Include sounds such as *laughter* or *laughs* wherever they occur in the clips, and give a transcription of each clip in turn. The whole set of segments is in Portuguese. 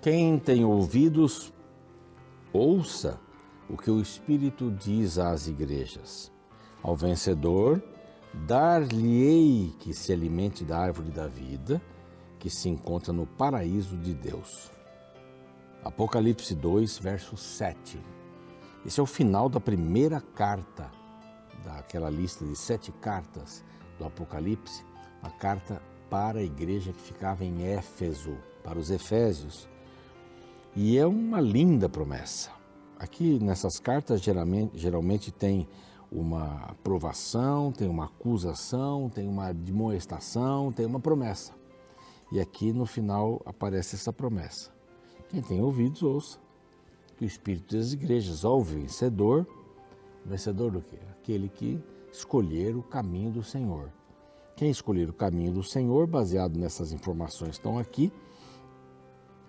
Quem tem ouvidos, ouça o que o Espírito diz às igrejas. Ao vencedor, dar-lhe-ei que se alimente da árvore da vida, que se encontra no paraíso de Deus. Apocalipse 2, verso 7. Esse é o final da primeira carta, daquela lista de sete cartas do Apocalipse, a carta para a igreja que ficava em Éfeso, para os Efésios. E é uma linda promessa. Aqui nessas cartas geralmente, geralmente tem uma aprovação, tem uma acusação, tem uma demonstração, tem uma promessa. E aqui no final aparece essa promessa. Quem tem ouvidos, ouça. Que o Espírito das igrejas, ao vencedor, vencedor do quê? Aquele que escolher o caminho do Senhor. Quem escolher o caminho do Senhor, baseado nessas informações que estão aqui,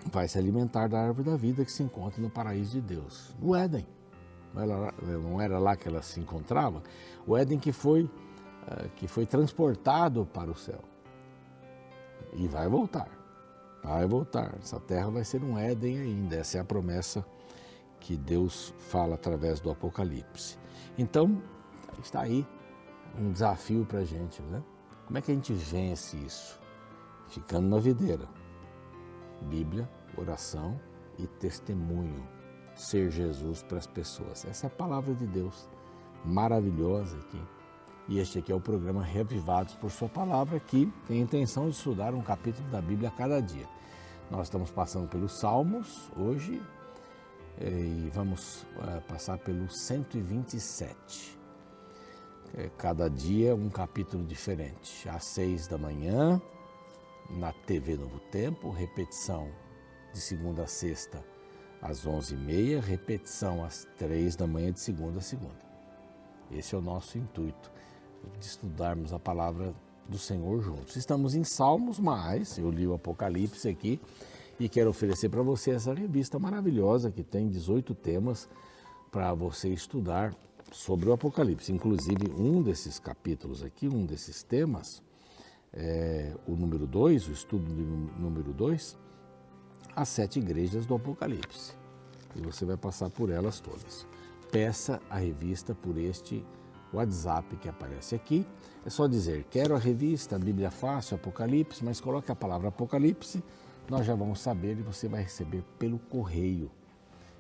vai se alimentar da árvore da vida que se encontra no paraíso de Deus, no Éden. Não era lá que ela se encontrava? O Éden que foi, eh, que foi transportado para o céu. E vai voltar. Vai voltar. Essa terra vai ser um Éden ainda. Essa é a promessa que Deus fala através do Apocalipse. Então, está aí um desafio para a gente, né? Como é que a gente vence isso? Ficando na videira. Bíblia, oração e testemunho. Ser Jesus para as pessoas. Essa é a palavra de Deus maravilhosa aqui. E este aqui é o programa Revivados por Sua Palavra, que tem a intenção de estudar um capítulo da Bíblia a cada dia. Nós estamos passando pelos Salmos hoje eh, e vamos é, passar pelo 127. É, cada dia um capítulo diferente. Às seis da manhã, na TV Novo Tempo, repetição de segunda a sexta às onze e meia, repetição às três da manhã de segunda a segunda. Esse é o nosso intuito, de estudarmos a palavra do Senhor juntos. Estamos em Salmos, mas eu li o Apocalipse aqui e quero oferecer para você essa revista maravilhosa que tem 18 temas para você estudar sobre o Apocalipse. Inclusive, um desses capítulos aqui, um desses temas, é o número 2, o estudo do número 2, as sete igrejas do Apocalipse. E você vai passar por elas todas. Peça a revista por este WhatsApp que aparece aqui. É só dizer, quero a revista, Bíblia Fácil, Apocalipse, mas coloque a palavra Apocalipse, nós já vamos saber e você vai receber pelo correio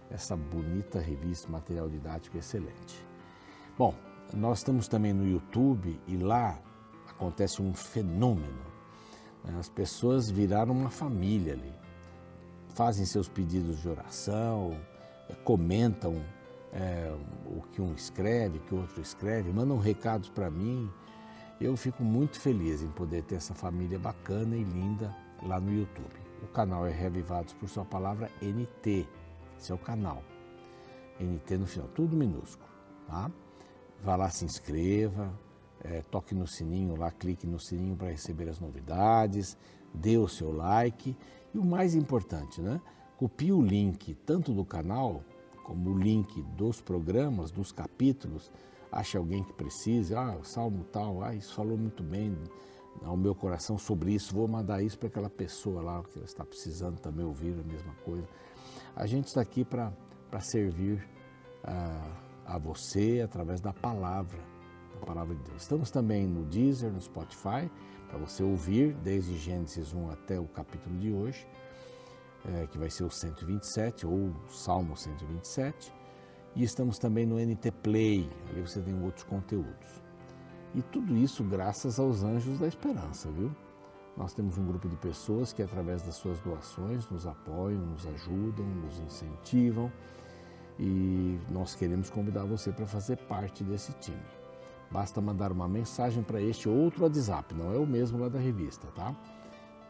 essa bonita revista, material didático excelente. Bom, nós estamos também no YouTube e lá acontece um fenômeno. As pessoas viraram uma família ali, fazem seus pedidos de oração, comentam é, o que um escreve, o que outro escreve, mandam recados para mim. Eu fico muito feliz em poder ter essa família bacana e linda lá no YouTube. O canal é Revivados por Sua Palavra NT. Esse é o canal. NT no final, tudo minúsculo, tá? Vá lá, se inscreva, é, toque no sininho lá, clique no sininho para receber as novidades, dê o seu like e o mais importante, né? Copie o link tanto do canal como o link dos programas, dos capítulos. Ache alguém que precise, ah, o salmo tal, ah, isso falou muito bem ao meu coração sobre isso, vou mandar isso para aquela pessoa lá que está precisando também ouvir a mesma coisa. A gente está aqui para servir a, a você através da palavra, da palavra de Deus. Estamos também no Deezer, no Spotify, para você ouvir desde Gênesis 1 até o capítulo de hoje, é, que vai ser o 127 ou o Salmo 127. E estamos também no NT Play, ali você tem outros conteúdos. E tudo isso graças aos Anjos da Esperança, viu? Nós temos um grupo de pessoas que, através das suas doações, nos apoiam, nos ajudam, nos incentivam e nós queremos convidar você para fazer parte desse time. Basta mandar uma mensagem para este outro WhatsApp, não é o mesmo lá da revista, tá?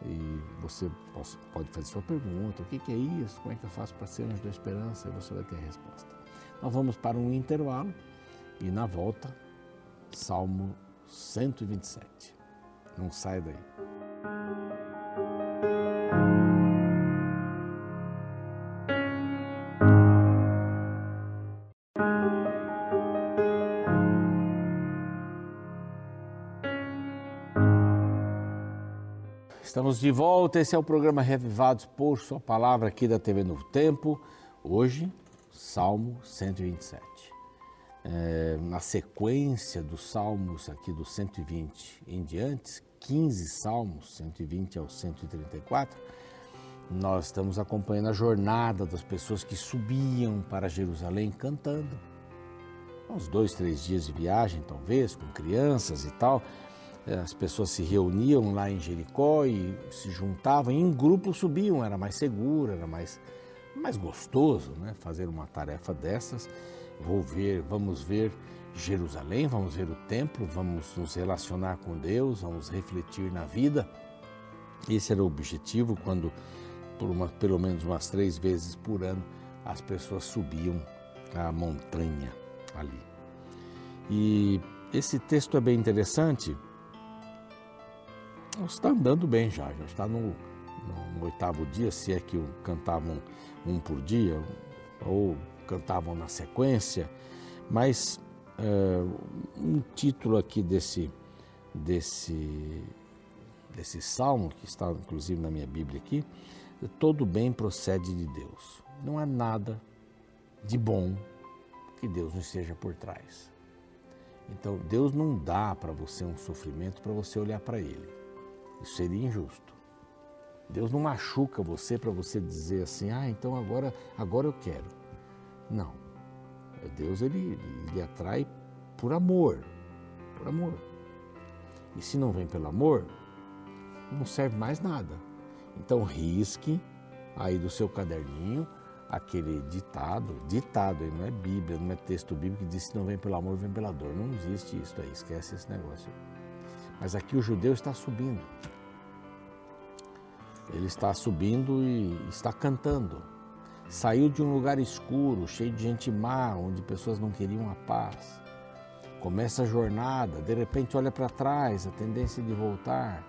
E você pode fazer sua pergunta: o que é isso? Como é que eu faço para ser anjo da esperança? E você vai ter a resposta. Nós vamos para um intervalo e na volta Salmo 127. Não sai daí. Estamos de volta. Esse é o programa Revivados por Sua Palavra aqui da TV Novo Tempo. Hoje, Salmo 127. É, na sequência dos salmos aqui do 120 em diante, 15 salmos, 120 ao 134, nós estamos acompanhando a jornada das pessoas que subiam para Jerusalém cantando. Uns dois, três dias de viagem, talvez, com crianças e tal. É, as pessoas se reuniam lá em Jericó e se juntavam, e em grupo subiam, era mais seguro, era mais, mais gostoso né? fazer uma tarefa dessas. Vou ver, vamos ver Jerusalém, vamos ver o templo, vamos nos relacionar com Deus, vamos refletir na vida. Esse era o objetivo quando, por uma, pelo menos umas três vezes por ano, as pessoas subiam a montanha ali. E esse texto é bem interessante está andando bem já, já está no, no, no oitavo dia, se é que cantavam um por dia, ou cantavam na sequência, mas é, um título aqui desse, desse, desse salmo, que está inclusive na minha Bíblia aqui, todo bem procede de Deus. Não há nada de bom que Deus não esteja por trás. Então, Deus não dá para você um sofrimento para você olhar para Ele. Isso seria injusto. Deus não machuca você para você dizer assim, ah, então agora, agora eu quero. Não. Deus ele, ele atrai por amor, por amor. E se não vem pelo amor, não serve mais nada. Então risque aí do seu caderninho aquele ditado, ditado, não é Bíblia, não é texto bíblico que diz que não vem pelo amor, vem pela dor. Não existe isso aí, esquece esse negócio. Mas aqui o judeu está subindo. Ele está subindo e está cantando. Saiu de um lugar escuro, cheio de gente má, onde pessoas não queriam a paz. Começa a jornada, de repente olha para trás, a tendência de voltar.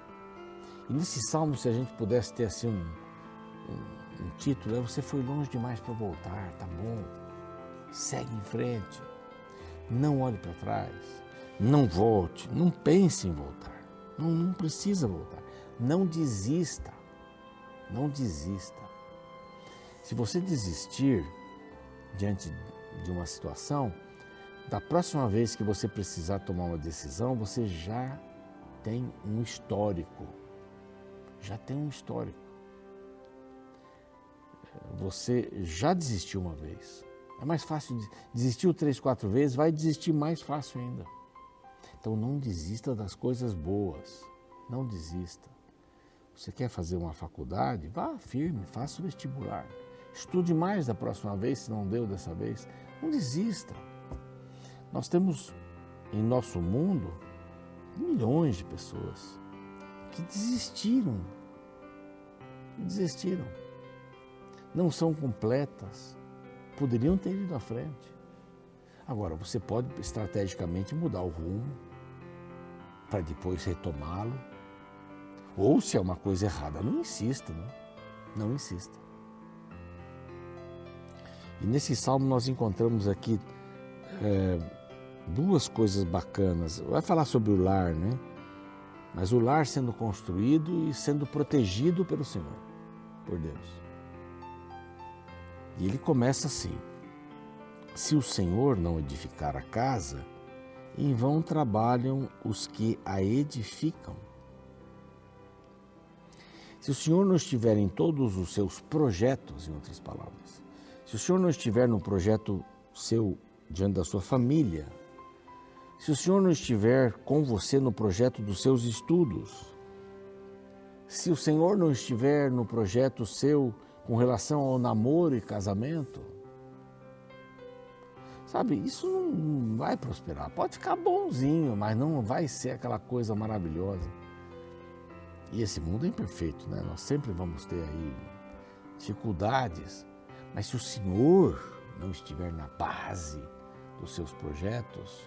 E nesse salmo, se a gente pudesse ter assim um, um, um título, é Você foi longe demais para voltar, tá bom. Segue em frente. Não olhe para trás. Não volte. Não pense em voltar. Não, não precisa voltar. Não desista. Não desista. Se você desistir diante de uma situação, da próxima vez que você precisar tomar uma decisão, você já tem um histórico. Já tem um histórico. Você já desistiu uma vez. É mais fácil, desistiu três, quatro vezes, vai desistir mais fácil ainda. Então não desista das coisas boas. Não desista. Você quer fazer uma faculdade? Vá firme, faça o vestibular. Estude mais da próxima vez, se não deu dessa vez. Não desista. Nós temos em nosso mundo milhões de pessoas que desistiram. Desistiram. Não são completas. Poderiam ter ido à frente. Agora, você pode estrategicamente mudar o rumo para depois retomá-lo ou se é uma coisa errada, não insista, né? não insista. E nesse salmo nós encontramos aqui é, duas coisas bacanas. Vai falar sobre o lar, né? Mas o lar sendo construído e sendo protegido pelo Senhor, por Deus. E ele começa assim: Se o Senhor não edificar a casa, em vão trabalham os que a edificam. Se o Senhor não estiver em todos os seus projetos, em outras palavras, se o Senhor não estiver no projeto seu diante da sua família, se o Senhor não estiver com você no projeto dos seus estudos, se o Senhor não estiver no projeto seu com relação ao namoro e casamento, sabe, isso não vai prosperar. Pode ficar bonzinho, mas não vai ser aquela coisa maravilhosa. E esse mundo é imperfeito, né? Nós sempre vamos ter aí dificuldades, mas se o Senhor não estiver na base dos seus projetos,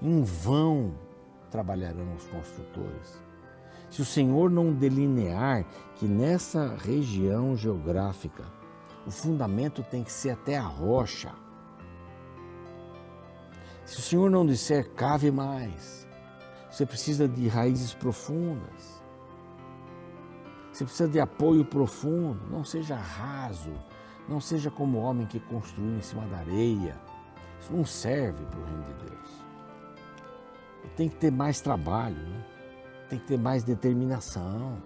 em vão trabalharão os construtores. Se o Senhor não delinear que nessa região geográfica o fundamento tem que ser até a rocha, se o Senhor não disser cave mais, você precisa de raízes profundas. Você precisa de apoio profundo. Não seja raso. Não seja como o homem que construiu em cima da areia. Isso não serve para o reino de Deus. Tem que ter mais trabalho, né? tem que ter mais determinação.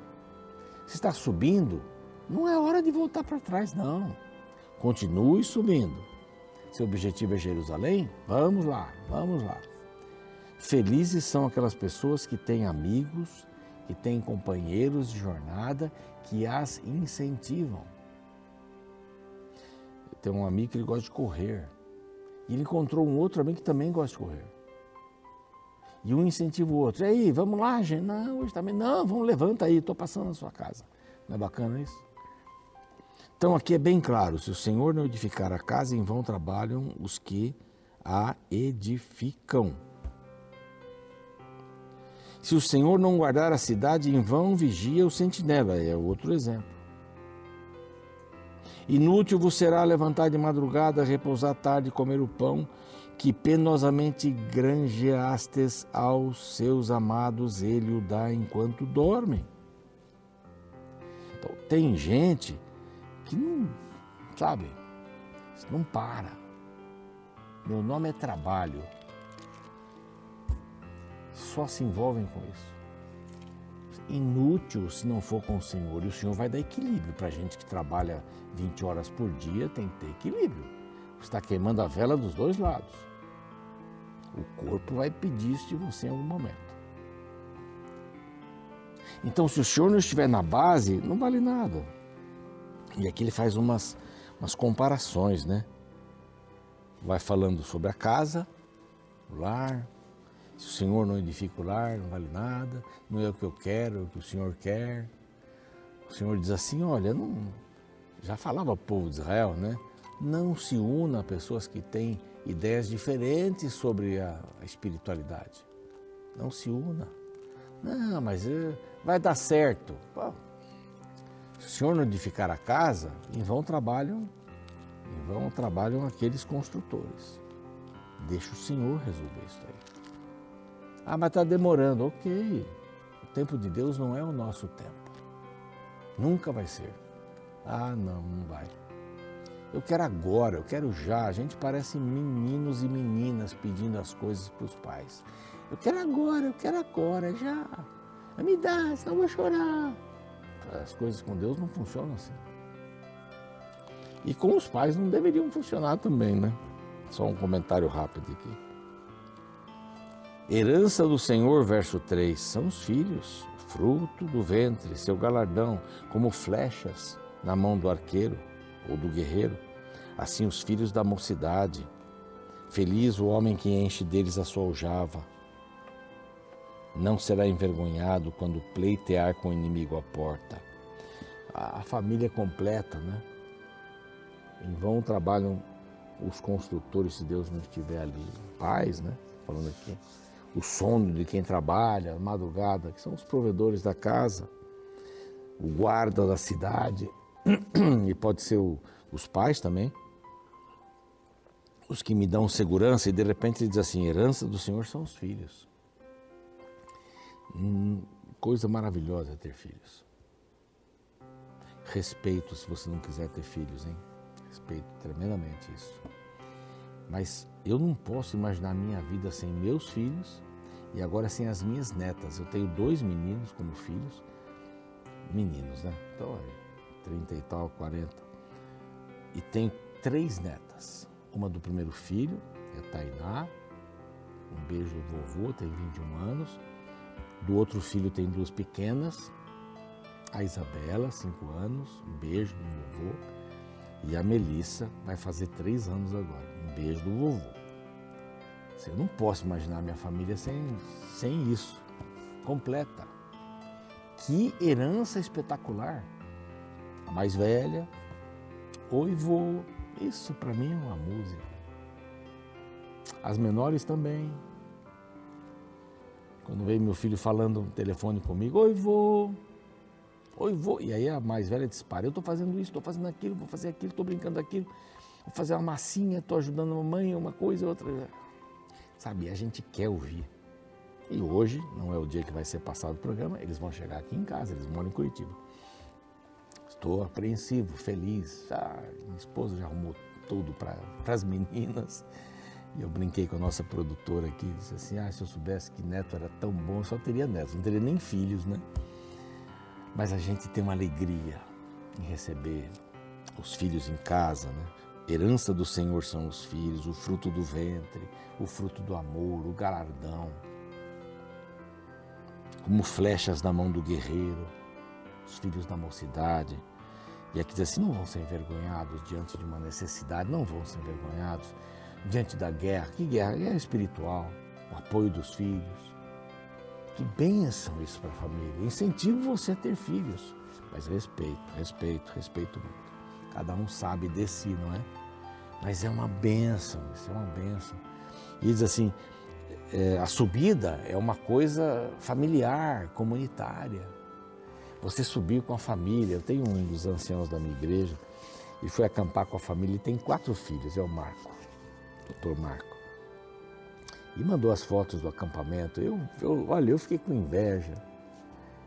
Se está subindo, não é hora de voltar para trás, não. Continue subindo. Seu objetivo é Jerusalém? Vamos lá, vamos lá. Felizes são aquelas pessoas que têm amigos, que têm companheiros de jornada que as incentivam. Tenho um amigo que ele gosta de correr. E ele encontrou um outro amigo que também gosta de correr. E um incentiva o outro. E aí, vamos lá, gente? Não, hoje também. Não, vamos, levanta aí, estou passando na sua casa. Não é bacana isso? Então aqui é bem claro: se o Senhor não edificar a casa, em vão trabalham os que a edificam. Se o Senhor não guardar a cidade, em vão vigia o sentinela. É outro exemplo. Inútil vos será levantar de madrugada, repousar tarde e comer o pão que penosamente granjeastes aos seus amados, ele o dá enquanto dormem. Então, tem gente que não, sabe, não para. Meu nome é trabalho. Só se envolvem com isso. Inútil se não for com o Senhor. E o Senhor vai dar equilíbrio para gente que trabalha 20 horas por dia, tem que ter equilíbrio. Está queimando a vela dos dois lados. O corpo vai pedir isso de você em algum momento. Então, se o senhor não estiver na base, não vale nada. E aqui ele faz umas, umas comparações, né? Vai falando sobre a casa, o lar. Se o senhor não edifica o lar, não vale nada. Não é o que eu quero, é o que o senhor quer. O senhor diz assim: olha, não, já falava ao povo de Israel, né? Não se una a pessoas que têm ideias diferentes sobre a, espiritualidade. Não se una. Não, mas eh, vai dar certo. Se o senhor não edificar a casa, em vão trabalham, em vão trabalham aqueles construtores. Deixa o senhor resolver isso aí. Ah, mas está demorando. Ok. O tempo de Deus não é o nosso tempo. Nunca vai ser. Ah, não, não vai. Eu quero agora, eu quero já. A gente parece meninos e meninas pedindo as coisas para os pais. Eu quero agora, eu quero agora, já. Me dá, senão eu vou chorar. As coisas com Deus não funcionam assim. E com os pais não deveriam funcionar também, né? Só um comentário rápido aqui. Herança do Senhor, verso 3, são os filhos, fruto do ventre, seu galardão, como flechas na mão do arqueiro ou do guerreiro, assim os filhos da mocidade. Feliz o homem que enche deles a sua aljava. Não será envergonhado quando pleitear com o inimigo à porta. A família completa, né? Em vão trabalham os construtores se Deus não estiver ali. Pais, né? Falando aqui. O sono de quem trabalha, a madrugada, que são os provedores da casa, o guarda da cidade, *clears throat* e pode ser o, os pais também, os que me dão segurança, e de repente ele diz assim: herança do Senhor são os filhos. Hum, coisa maravilhosa ter filhos. Respeito se você não quiser ter filhos, hein? Respeito tremendamente isso. Mas eu não posso imaginar minha vida sem meus filhos e agora sem as minhas netas. Eu tenho dois meninos como filhos, meninos, né? Então, 30 e tal, 40. E tenho três netas. Uma do primeiro filho, é Tainá. Um beijo do vovô, tem 21 anos. Do outro filho tem duas pequenas. A Isabela, 5 anos. Um beijo do vovô. E a Melissa vai fazer 3 anos agora. Um beijo do vovô. Eu não posso imaginar minha família sem, sem isso. Completa. Que herança espetacular a mais velha, oi vô, isso para mim é uma música. As menores também. Quando veio meu filho falando no telefone comigo, oi vô, oi vô, e aí a mais velha dispara, eu estou fazendo isso, estou fazendo aquilo, vou fazer aquilo, estou brincando aquilo, vou fazer uma massinha, estou ajudando a mamãe, uma coisa, outra. Sabe, a gente quer ouvir. E hoje não é o dia que vai ser passado o programa, eles vão chegar aqui em casa, eles moram em Curitiba. Estou apreensivo, feliz. Ah, minha esposa já arrumou tudo para as meninas. E eu brinquei com a nossa produtora aqui, disse assim, ah, se eu soubesse que neto era tão bom, eu só teria netos, não teria nem filhos, né? Mas a gente tem uma alegria em receber os filhos em casa, né? Herança do Senhor são os filhos, o fruto do ventre, o fruto do amor, o galardão. Como flechas na mão do guerreiro, os filhos da mocidade. E aqui diz assim: não vão ser envergonhados diante de uma necessidade, não vão ser envergonhados diante da guerra. Que guerra? Guerra espiritual, o apoio dos filhos. Que bênção isso para a família. Incentivo você a ter filhos, mas respeito, respeito, respeito muito. Cada um sabe de si, não é? Mas é uma bênção, isso é uma bênção. E diz assim, é, a subida é uma coisa familiar, comunitária. Você subir com a família. Eu tenho um dos anciãos da minha igreja e foi acampar com a família e tem quatro filhos, é o Marco doutor Marco. E mandou as fotos do acampamento. Eu, eu olha, eu fiquei com inveja.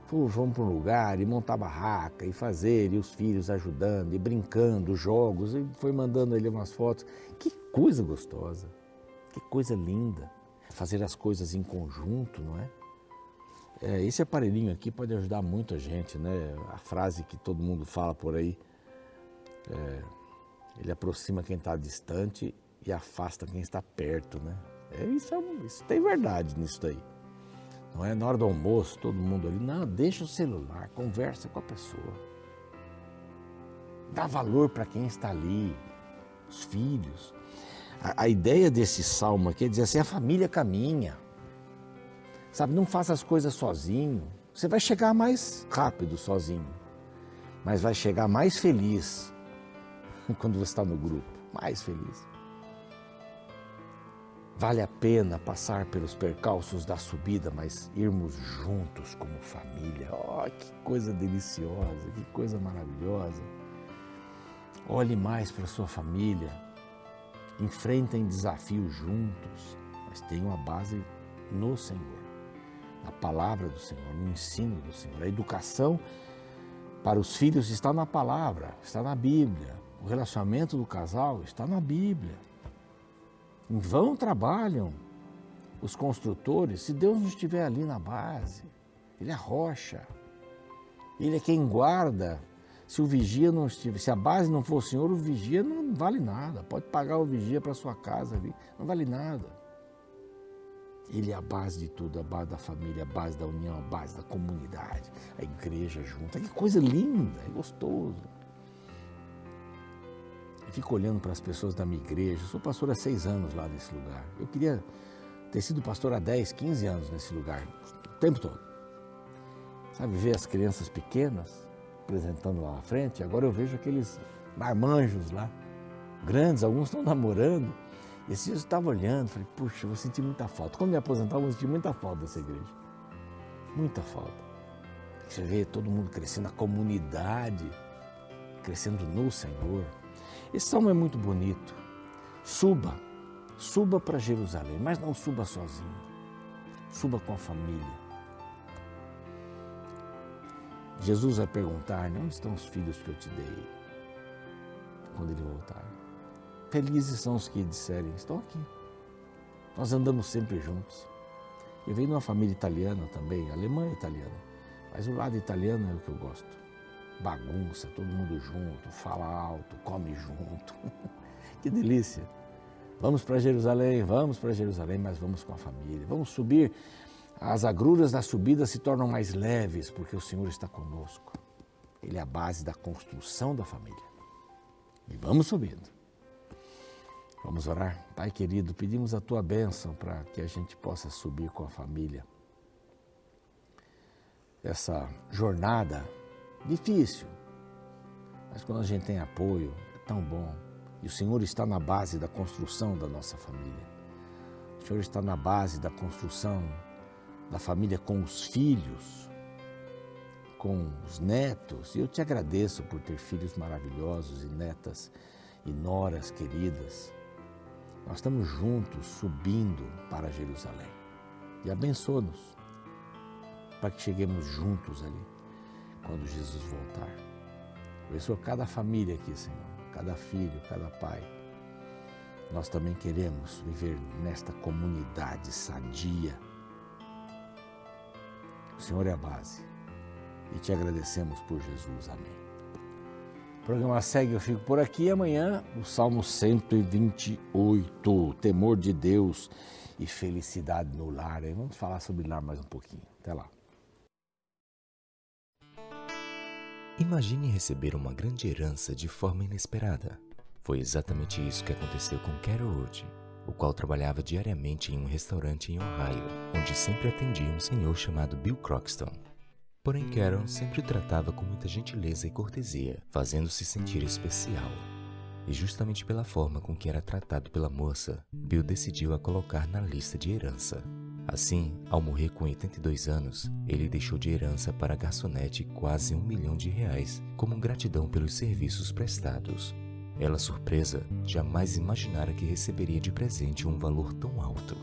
Pô, vamos para um lugar e montar barraca e fazer, e os filhos ajudando, e brincando, jogos, e foi mandando ele umas fotos. Que coisa gostosa, que coisa linda. Fazer as coisas em conjunto, não é? é esse aparelhinho aqui pode ajudar muito a gente, né? A frase que todo mundo fala por aí, é, ele aproxima quem está distante e afasta quem está perto, né? É, isso, é, isso tem verdade nisso daí. Não é na hora do almoço, todo mundo ali. Não, deixa o celular, conversa com a pessoa. Dá valor para quem está ali, os filhos. A, a, ideia desse salmo aqui é dizer assim: a família caminha. Sabe, não faça as coisas sozinho. Você vai chegar mais rápido sozinho, mas vai chegar mais feliz *laughs* quando você está no grupo mais feliz. Vale a pena passar pelos percalços da subida, mas irmos juntos como família. Oh, que coisa deliciosa, que coisa maravilhosa. Olhe mais para sua família. Enfrentem desafios juntos, mas tenham a base no Senhor, na palavra do Senhor, no ensino do Senhor. A educação para os filhos está na palavra, está na Bíblia. O relacionamento do casal está na Bíblia. Em vão trabalham os construtores se Deus não estiver ali na base. Ele é rocha. Ele é quem guarda. Se o vigia não estiver, se a base não for o Senhor, o vigia não vale nada. Pode pagar o vigia para sua casa ali, não vale nada. Ele é a base de tudo, a base da família, a base da união, a base da comunidade, a igreja junta. Que coisa linda, é gostoso. Eu fico olhando para as pessoas da minha igreja. Eu sou pastor há seis anos lá nesse lugar. Eu queria ter sido pastor há 10, 15 anos nesse lugar, o tempo todo. Sabe, ver as crianças pequenas apresentando lá na frente. Agora eu vejo aqueles marmanjos lá, grandes, alguns estão namorando. E dias eu estava olhando, falei, puxa, eu vou sentir muita falta. Quando me aposentar, eu vou sentir muita falta dessa igreja. Muita falta. Você vê todo mundo crescendo, a comunidade crescendo no Senhor. Esse salmo é muito bonito. Suba, suba para Jerusalém, mas não suba sozinho. Suba com a família. Jesus vai perguntar: onde estão os filhos que eu te dei? Quando ele voltar. Felizes são os que disserem: estão aqui. Nós andamos sempre juntos. Eu venho de uma família italiana também, alemã e italiana, mas o lado italiano é o que eu gosto bagunça, todo mundo junto, fala alto, come junto. *laughs* que delícia! Vamos para Jerusalém, vamos para Jerusalém, mas vamos com a família. Vamos subir. As agruras da subida se tornam mais leves porque o Senhor está conosco. Ele é a base da construção da família. E vamos subindo. Vamos orar. Pai querido, pedimos a tua bênção para que a gente possa subir com a família. Essa jornada Difícil. Mas quando a gente tem apoio, é tão bom. E o Senhor está na base da construção da nossa família. O Senhor está na base da construção da família com os filhos, com os netos. E eu te agradeço por ter filhos maravilhosos e netas e noras queridas. Nós estamos juntos subindo para Jerusalém. E abençoa-nos para que cheguemos juntos ali quando Jesus voltar. Abençoa cada família aqui, Senhor, cada filho, cada pai. Nós também queremos viver nesta comunidade sadia. O Senhor é a base. E te agradecemos por Jesus. Amém. O programa segue, eu fico por aqui. Amanhã, o Salmo 128, temor de Deus e felicidade no lar. Vamos falar sobre lar mais um pouquinho. Até lá. Imagine receber uma grande herança de forma inesperada. Foi exatamente isso que aconteceu com Carol Wood, o qual trabalhava diariamente em um restaurante em Ohio, onde sempre atendia um senhor chamado Bill Croxton. Porém, Carol sempre o tratava com muita gentileza e cortesia, fazendo-se sentir especial. E justamente pela forma com que era tratado pela moça, Bill decidiu a colocar na lista de herança. Assim, ao morrer com 82 anos, ele deixou de herança para a garçonete quase um milhão de reais como gratidão pelos serviços prestados. Ela, surpresa, jamais imaginara que receberia de presente um valor tão alto.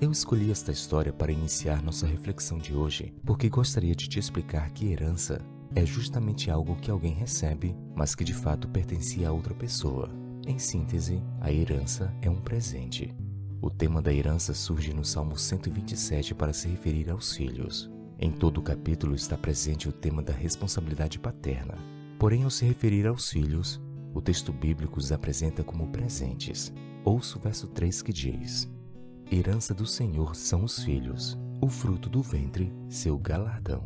Eu escolhi esta história para iniciar nossa reflexão de hoje porque gostaria de te explicar que herança é justamente algo que alguém recebe, mas que de fato pertencia a outra pessoa. Em síntese, a herança é um presente. O tema da herança surge no Salmo 127 para se referir aos filhos. Em todo o capítulo está presente o tema da responsabilidade paterna. Porém, ao se referir aos filhos, o texto bíblico os apresenta como presentes. Ouça o verso 3 que diz: Herança do Senhor são os filhos, o fruto do ventre, seu galardão.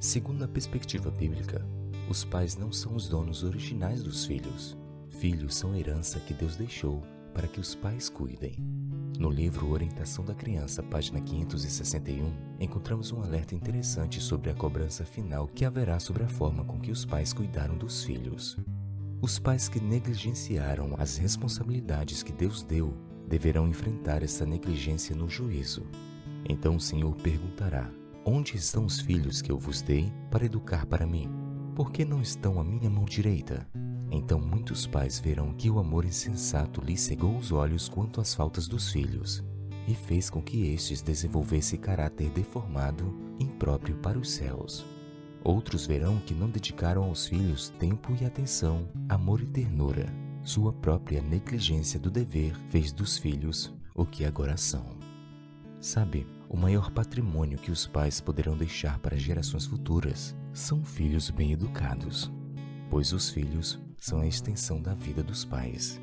Segundo a perspectiva bíblica, os pais não são os donos originais dos filhos. Filhos são herança que Deus deixou para que os pais cuidem. No livro Orientação da Criança, página 561, encontramos um alerta interessante sobre a cobrança final que haverá sobre a forma com que os pais cuidaram dos filhos. Os pais que negligenciaram as responsabilidades que Deus deu deverão enfrentar essa negligência no juízo. Então o Senhor perguntará: Onde estão os filhos que eu vos dei para educar para mim? Por que não estão à minha mão direita? Então muitos pais verão que o amor insensato lhe cegou os olhos quanto às faltas dos filhos, e fez com que estes desenvolvessem caráter deformado, impróprio para os céus. Outros verão que não dedicaram aos filhos tempo e atenção, amor e ternura. Sua própria negligência do dever fez dos filhos o que agora são. Sabe, o maior patrimônio que os pais poderão deixar para gerações futuras são filhos bem educados, pois os filhos são a extensão da vida dos pais.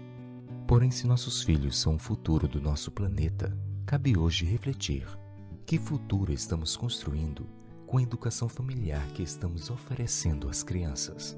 Porém, se nossos filhos são o futuro do nosso planeta, cabe hoje refletir: que futuro estamos construindo com a educação familiar que estamos oferecendo às crianças?